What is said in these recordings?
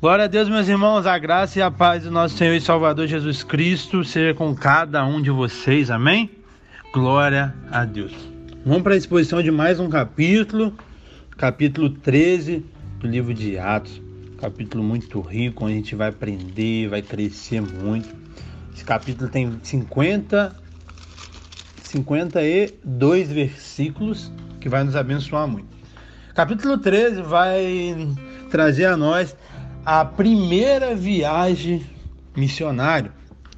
Glória a Deus, meus irmãos, a graça e a paz do nosso Senhor e Salvador Jesus Cristo seja com cada um de vocês, amém? Glória a Deus. Vamos para a exposição de mais um capítulo, capítulo 13 do livro de Atos. Capítulo muito rico, onde a gente vai aprender, vai crescer muito. Esse capítulo tem 50, 52 versículos que vai nos abençoar muito. Capítulo 13 vai trazer a nós a primeira viagem missionária,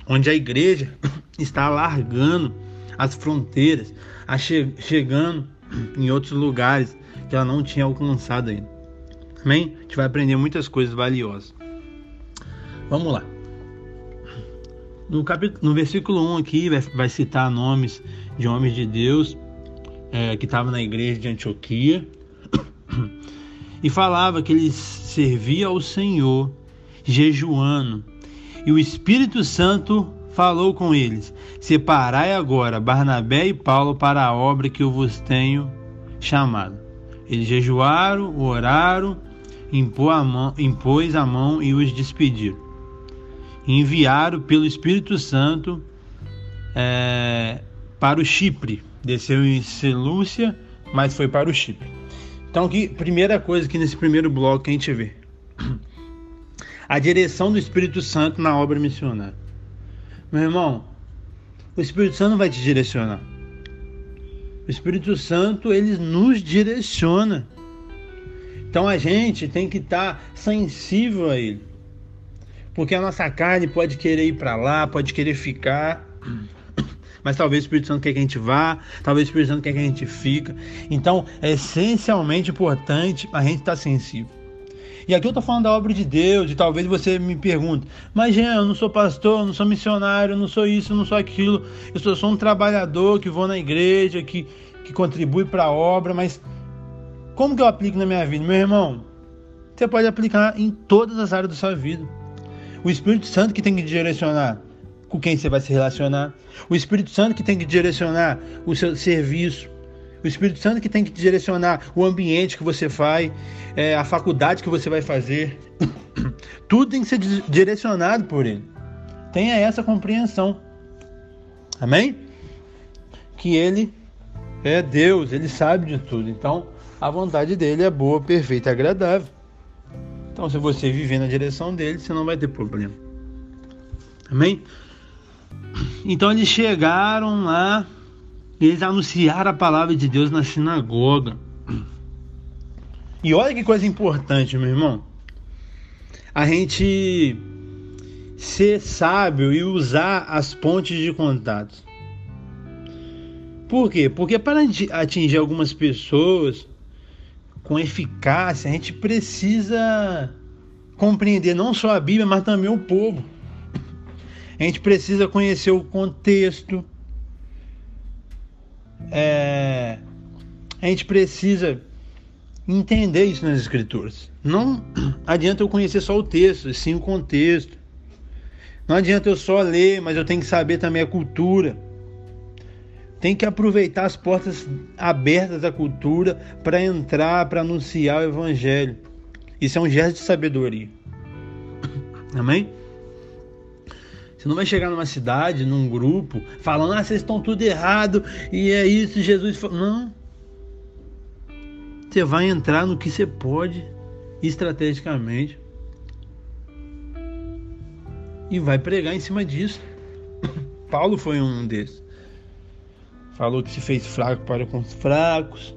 onde a igreja está largando as fronteiras, che chegando em outros lugares que ela não tinha alcançado ainda. Amém? A gente vai aprender muitas coisas valiosas. Vamos lá. No, capítulo, no versículo 1 aqui vai, vai citar nomes de homens de Deus é, que estavam na igreja de Antioquia e falava que eles serviam ao Senhor jejuando. E o Espírito Santo falou com eles: Separai agora Barnabé e Paulo para a obra que eu vos tenho chamado. Eles jejuaram, oraram, impôs a mão, impôs a mão e os despediram. Enviaram pelo Espírito Santo é, para o Chipre. Desceu em Selúcia, mas foi para o Chipre. Então, aqui, primeira coisa que nesse primeiro bloco que a gente vê. A direção do Espírito Santo na obra missionária. Meu irmão, o Espírito Santo vai te direcionar. O Espírito Santo, ele nos direciona. Então a gente tem que estar tá sensível a ele. Porque a nossa carne pode querer ir para lá, pode querer ficar mas talvez o Espírito Santo quer que a gente vá, talvez o Espírito Santo quer que a gente fica. Então, é essencialmente importante a gente estar sensível. E aqui eu estou falando da obra de Deus, e talvez você me pergunte, mas Jean, eu não sou pastor, eu não sou missionário, eu não sou isso, eu não sou aquilo, eu sou só um trabalhador que vou na igreja, que, que contribui para a obra, mas como que eu aplico na minha vida? Meu irmão, você pode aplicar em todas as áreas da sua vida. O Espírito Santo que tem que direcionar com quem você vai se relacionar. O Espírito Santo que tem que direcionar o seu serviço. O Espírito Santo que tem que direcionar o ambiente que você faz, é, a faculdade que você vai fazer. Tudo tem que ser direcionado por Ele. Tenha essa compreensão. Amém? Que Ele é Deus, Ele sabe de tudo. Então, a vontade dele é boa, perfeita e agradável. Então, se você viver na direção dele, você não vai ter problema. Amém? Então eles chegaram lá, eles anunciaram a palavra de Deus na sinagoga. E olha que coisa importante, meu irmão. A gente ser sábio e usar as pontes de contatos. Por quê? Porque para atingir algumas pessoas com eficácia, a gente precisa compreender não só a Bíblia, mas também o povo. A gente precisa conhecer o contexto. É, a gente precisa entender isso nas escrituras. Não adianta eu conhecer só o texto, sim o contexto. Não adianta eu só ler, mas eu tenho que saber também a cultura. Tem que aproveitar as portas abertas da cultura para entrar, para anunciar o evangelho. Isso é um gesto de sabedoria. Amém? Você não vai chegar numa cidade, num grupo, falando, ah, vocês estão tudo errado e é isso, Jesus falou. Não. Você vai entrar no que você pode estrategicamente e vai pregar em cima disso. Paulo foi um desses. Falou que se fez fraco para com os fracos,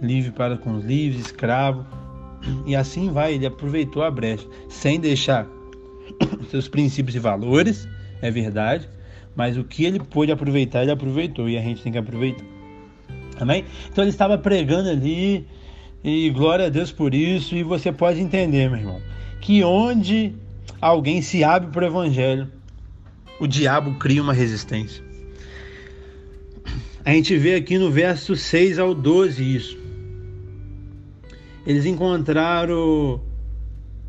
livre para com os livres, escravo. E assim vai, ele aproveitou a brecha, sem deixar seus princípios e valores, é verdade, mas o que ele pôde aproveitar, ele aproveitou e a gente tem que aproveitar. Amém? Então ele estava pregando ali e glória a Deus por isso. E você pode entender, meu irmão, que onde alguém se abre para o evangelho, o diabo cria uma resistência. A gente vê aqui no verso 6 ao 12 isso. Eles encontraram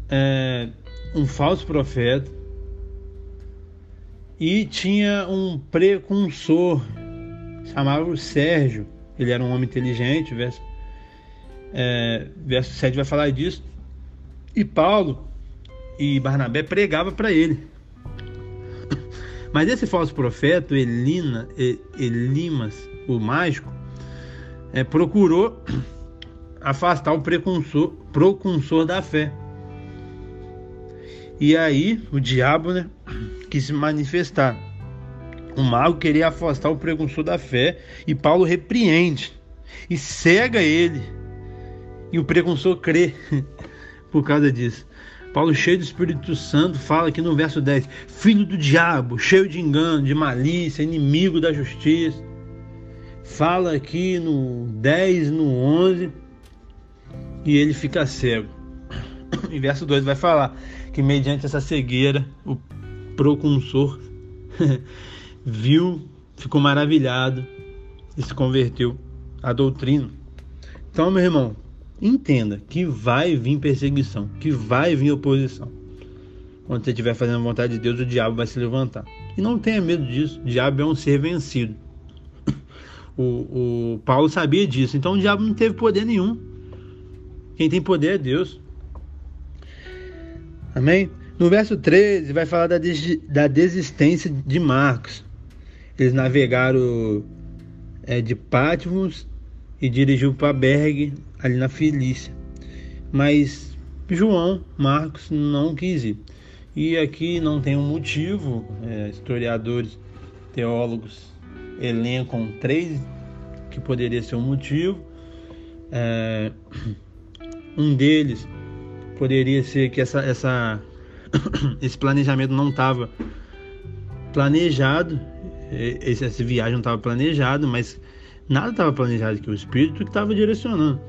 é, um falso profeta e tinha um precursor, chamava Sérgio. Ele era um homem inteligente, verso, é, verso 7 vai falar disso. E Paulo e Barnabé pregava para ele. Mas esse falso profeta, Elina, Elimas, o mágico, é, procurou afastar o precursor, procursor da fé. E aí o diabo né, quis se manifestar. O mago queria afastar o precursor da fé e Paulo repreende e cega ele. E o precursor crê por causa disso. Paulo, cheio do Espírito Santo, fala aqui no verso 10: Filho do diabo, cheio de engano, de malícia, inimigo da justiça. Fala aqui no 10, no 11, e ele fica cego. Em verso 2 vai falar que, mediante essa cegueira, o procursor viu, ficou maravilhado e se converteu à doutrina. Então, meu irmão, entenda que vai vir perseguição, que vai vir oposição. Quando você estiver fazendo a vontade de Deus, o diabo vai se levantar. E não tenha medo disso, o diabo é um ser vencido. O, o Paulo sabia disso, então o diabo não teve poder nenhum. Quem tem poder é Deus. Amém? No verso 13 vai falar da, des da desistência de Marcos. Eles navegaram é, de Patmos e dirigiu para Berg, ali na Felícia. Mas João Marcos não quis ir. E aqui não tem um motivo, é, historiadores, teólogos elencam três que poderia ser um motivo. É, um deles poderia ser que essa, essa, esse planejamento não estava planejado, esse, essa viagem não estava planejado, mas Nada estava planejado aqui, o Espírito que estava direcionando.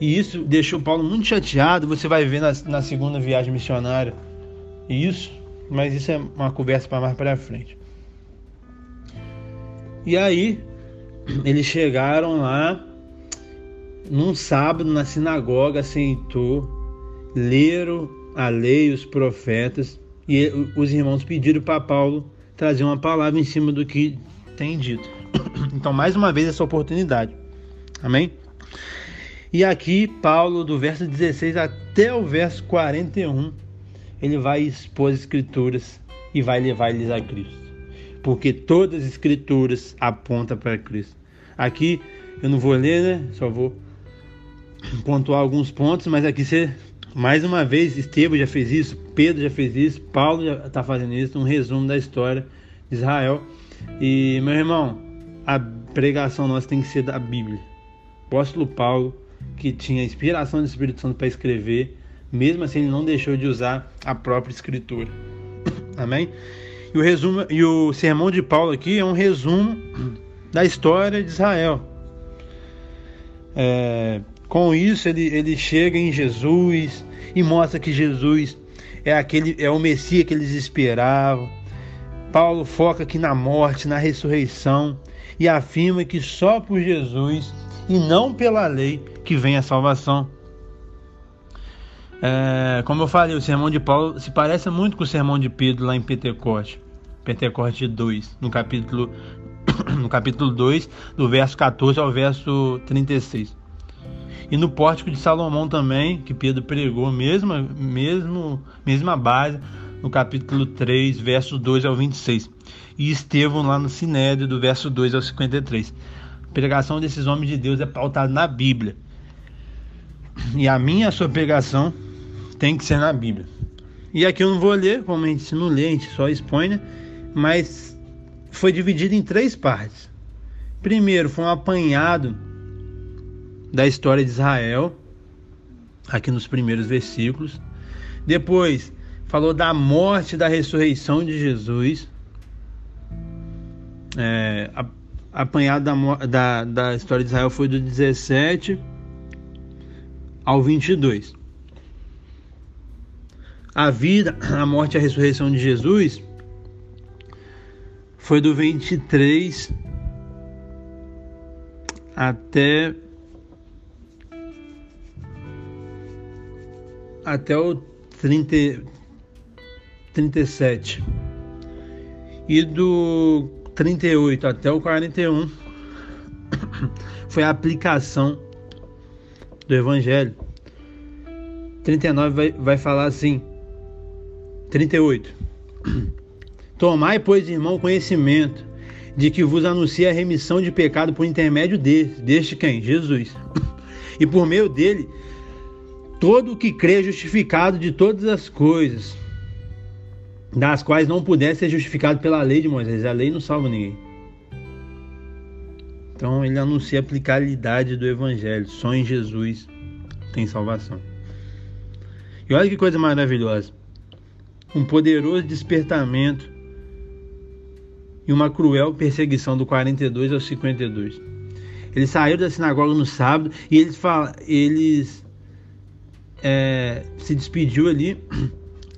E isso deixou Paulo muito chateado. Você vai ver na, na segunda viagem missionária isso, mas isso é uma conversa para mais para frente. E aí, eles chegaram lá num sábado na sinagoga, aceitou, leram a lei, os profetas, e os irmãos pediram para Paulo trazer uma palavra em cima do que tem dito. Então, mais uma vez, essa oportunidade. Amém? E aqui, Paulo, do verso 16 até o verso 41, ele vai expor as escrituras e vai levar eles a Cristo. Porque todas as escrituras apontam para Cristo. Aqui, eu não vou ler, né? Só vou pontuar alguns pontos, mas aqui você, mais uma vez, Estevão já fez isso, Pedro já fez isso, Paulo já está fazendo isso, um resumo da história de Israel. E, meu irmão, a pregação nossa tem que ser da Bíblia. O apóstolo Paulo, que tinha inspiração do Espírito Santo para escrever, mesmo assim ele não deixou de usar a própria escritura. Amém? E o resumo e o sermão de Paulo aqui é um resumo da história de Israel. É, com isso ele, ele chega em Jesus e mostra que Jesus é aquele é o Messias que eles esperavam. Paulo foca aqui na morte, na ressurreição e afirma que só por Jesus e não pela lei que vem a salvação. É, como eu falei, o sermão de Paulo se parece muito com o sermão de Pedro lá em Pentecoste, Pentecoste 2, no capítulo, no capítulo 2, do verso 14 ao verso 36. E no pórtico de Salomão também, que Pedro pregou, mesma, mesmo, mesma base, no capítulo 3, verso 2 ao 26 e Estevão lá no Sinédrio, do verso 2 ao 53. A pregação desses homens de Deus é pautada na Bíblia. E a minha sua pregação tem que ser na Bíblia. E aqui eu não vou ler, como a gente não lê, a gente só expõe, né? Mas foi dividido em três partes. Primeiro, foi um apanhado da história de Israel, aqui nos primeiros versículos. Depois, falou da morte e da ressurreição de Jesus é, apanhado da, da, da história de Israel foi do 17 ao 22. A vida, a morte e a ressurreição de Jesus foi do 23 até até o 30, 37 e do 38 até o 41 foi a aplicação do Evangelho. 39 vai, vai falar assim. 38. Tomai, pois, irmão, conhecimento de que vos anuncia a remissão de pecado por intermédio deste, deste quem? Jesus. E por meio dele, todo o que crê justificado de todas as coisas, das quais não pudesse ser justificado pela lei de Moisés. A lei não salva ninguém. Então ele anuncia a aplicabilidade do evangelho. Só em Jesus tem salvação. E olha que coisa maravilhosa. Um poderoso despertamento e uma cruel perseguição do 42 ao 52. Eles saíram da sinagoga no sábado e eles, falam, eles é, se despediu ali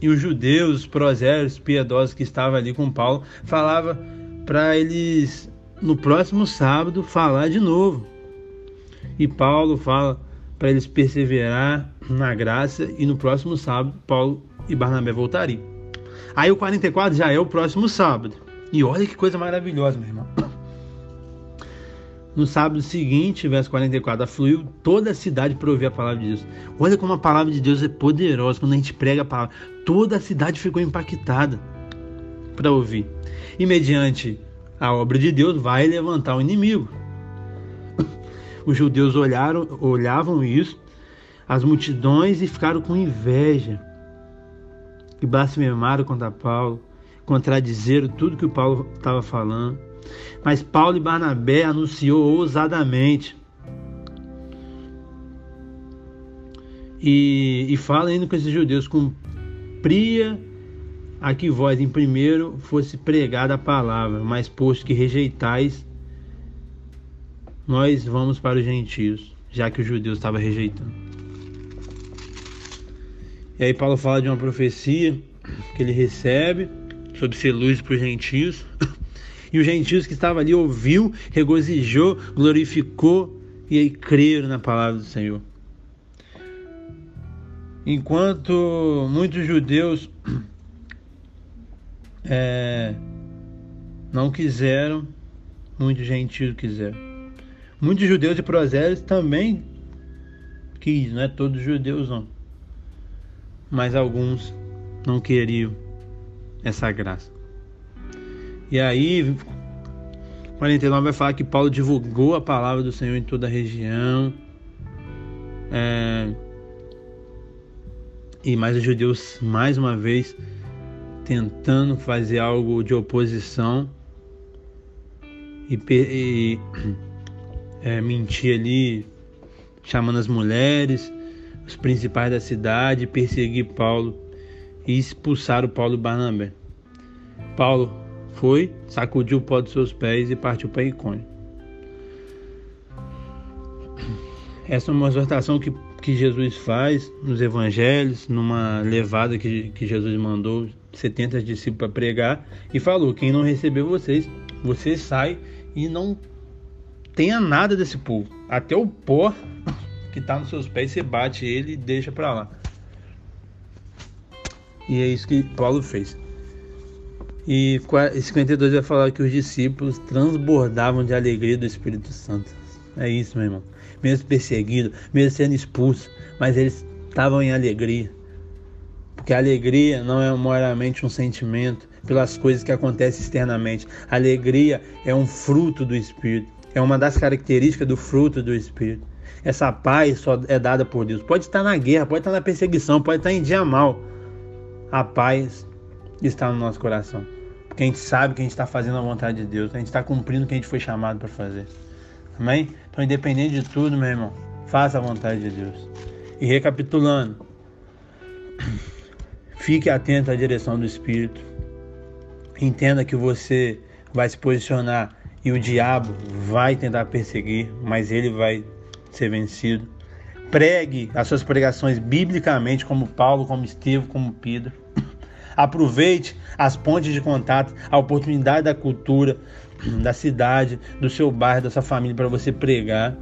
e os judeus, os prosélitos piedosos que estavam ali com Paulo, falava para eles no próximo sábado falar de novo. E Paulo fala para eles perseverar na graça e no próximo sábado Paulo e Barnabé voltariam. Aí o 44 já é o próximo sábado. E olha que coisa maravilhosa, meu irmão. No sábado seguinte, verso 44, afluiu toda a cidade para ouvir a palavra de Deus. Olha como a palavra de Deus é poderosa. Quando a gente prega a palavra, toda a cidade ficou impactada para ouvir. E mediante a obra de Deus, vai levantar o inimigo. Os judeus olharam, olhavam isso, as multidões, e ficaram com inveja. E blasfemaram contra Paulo contradizeram tudo que o Paulo estava falando. Mas Paulo e Barnabé anunciou ousadamente. E, e fala ainda com esses judeus: cumpria a que vós em primeiro fosse pregada a palavra, mas posto que rejeitais, nós vamos para os gentios, já que os judeus estavam rejeitando. E aí Paulo fala de uma profecia que ele recebe sobre ser luz para os gentios. E os gentios que estavam ali ouviu, regozijou, glorificou e aí creram na palavra do Senhor. Enquanto muitos judeus é, não quiseram, muitos gentios quiseram. Muitos judeus e prosélitos também quis, não é todos judeus não. Mas alguns não queriam essa graça. E aí, 49 vai falar que Paulo divulgou a palavra do Senhor em toda a região. É, e mais os judeus, mais uma vez, tentando fazer algo de oposição e, e é, mentir ali, chamando as mulheres, os principais da cidade, perseguir Paulo e expulsaram Paulo e Barnabé. Paulo foi, sacudiu o pó dos seus pés e partiu para Icônio. Essa é uma exortação que, que Jesus faz nos evangelhos, numa levada que, que Jesus mandou 70 discípulos para pregar e falou: quem não recebeu vocês, você sai e não tenha nada desse povo. Até o pó que está nos seus pés, você bate ele e deixa para lá. E é isso que Paulo fez. E 52 vai falar que os discípulos transbordavam de alegria do Espírito Santo. É isso, meu irmão. Mesmo perseguidos, mesmo sendo expulsos, mas eles estavam em alegria. Porque a alegria não é meramente um sentimento pelas coisas que acontecem externamente. A alegria é um fruto do Espírito. É uma das características do fruto do Espírito. Essa paz só é dada por Deus. Pode estar na guerra, pode estar na perseguição, pode estar em dia mal a paz está no nosso coração. Porque a gente sabe que a gente está fazendo a vontade de Deus, a gente está cumprindo o que a gente foi chamado para fazer. Amém? Então, independente de tudo, meu irmão, faça a vontade de Deus. E recapitulando, fique atento à direção do Espírito. Entenda que você vai se posicionar e o diabo vai tentar perseguir, mas ele vai ser vencido. Pregue as suas pregações biblicamente, como Paulo, como Estevão, como Pedro. Aproveite as pontes de contato, a oportunidade da cultura, da cidade, do seu bairro, da sua família para você pregar.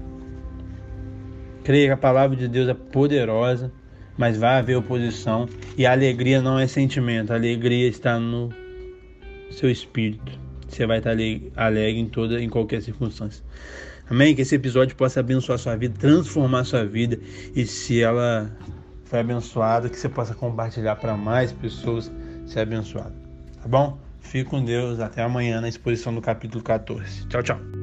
Creia que a palavra de Deus é poderosa, mas vai haver oposição e a alegria não é sentimento, a alegria está no seu espírito. Você vai estar alegre em toda em qualquer circunstância. Amém? Que esse episódio possa abençoar sua vida, transformar sua vida e se ela foi abençoado, que você possa compartilhar para mais pessoas ser abençoado. Tá bom? Fique com Deus. Até amanhã na exposição do capítulo 14. Tchau, tchau.